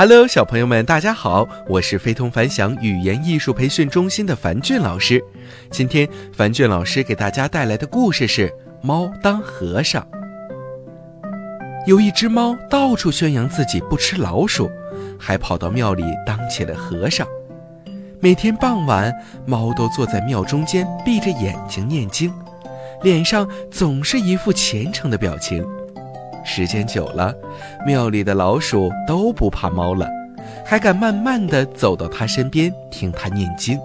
Hello，小朋友们，大家好，我是非同凡响语言艺术培训中心的樊俊老师。今天，樊俊老师给大家带来的故事是《猫当和尚》。有一只猫到处宣扬自己不吃老鼠，还跑到庙里当起了和尚。每天傍晚，猫都坐在庙中间，闭着眼睛念经，脸上总是一副虔诚的表情。时间久了，庙里的老鼠都不怕猫了，还敢慢慢地走到它身边听它念经。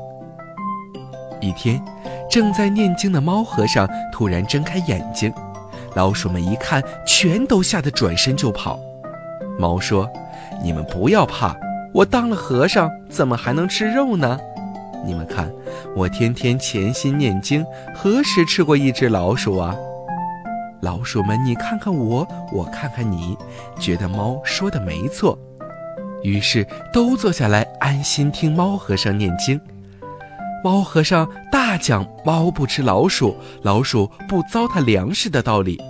一天，正在念经的猫和尚突然睁开眼睛，老鼠们一看，全都吓得转身就跑。猫说：“你们不要怕。”我当了和尚，怎么还能吃肉呢？你们看，我天天潜心念经，何时吃过一只老鼠啊？老鼠们，你看看我，我看看你，觉得猫说的没错，于是都坐下来安心听猫和尚念经。猫和尚大讲猫不吃老鼠，老鼠不糟蹋粮食的道理，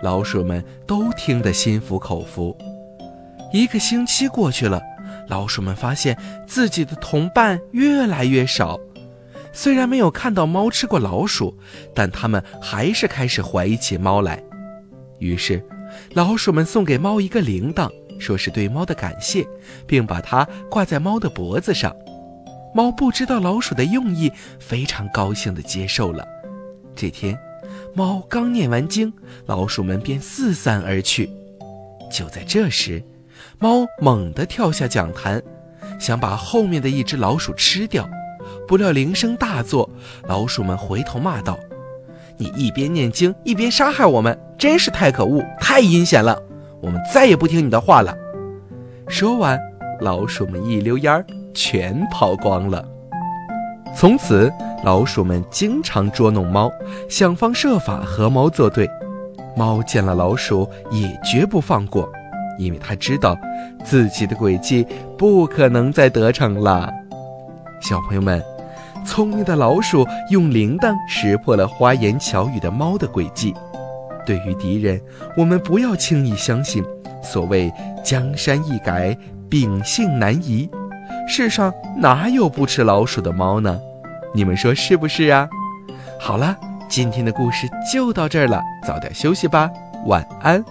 老鼠们都听得心服口服。一个星期过去了。老鼠们发现自己的同伴越来越少，虽然没有看到猫吃过老鼠，但他们还是开始怀疑起猫来。于是，老鼠们送给猫一个铃铛，说是对猫的感谢，并把它挂在猫的脖子上。猫不知道老鼠的用意，非常高兴地接受了。这天，猫刚念完经，老鼠们便四散而去。就在这时，猫猛地跳下讲坛，想把后面的一只老鼠吃掉，不料铃声大作，老鼠们回头骂道：“你一边念经一边杀害我们，真是太可恶、太阴险了！我们再也不听你的话了。”说完，老鼠们一溜烟儿全跑光了。从此，老鼠们经常捉弄猫，想方设法和猫作对。猫见了老鼠，也绝不放过。因为它知道，自己的诡计不可能再得逞了。小朋友们，聪明的老鼠用铃铛识破了花言巧语的猫的诡计。对于敌人，我们不要轻易相信。所谓江山易改，秉性难移，世上哪有不吃老鼠的猫呢？你们说是不是啊？好了，今天的故事就到这儿了，早点休息吧，晚安。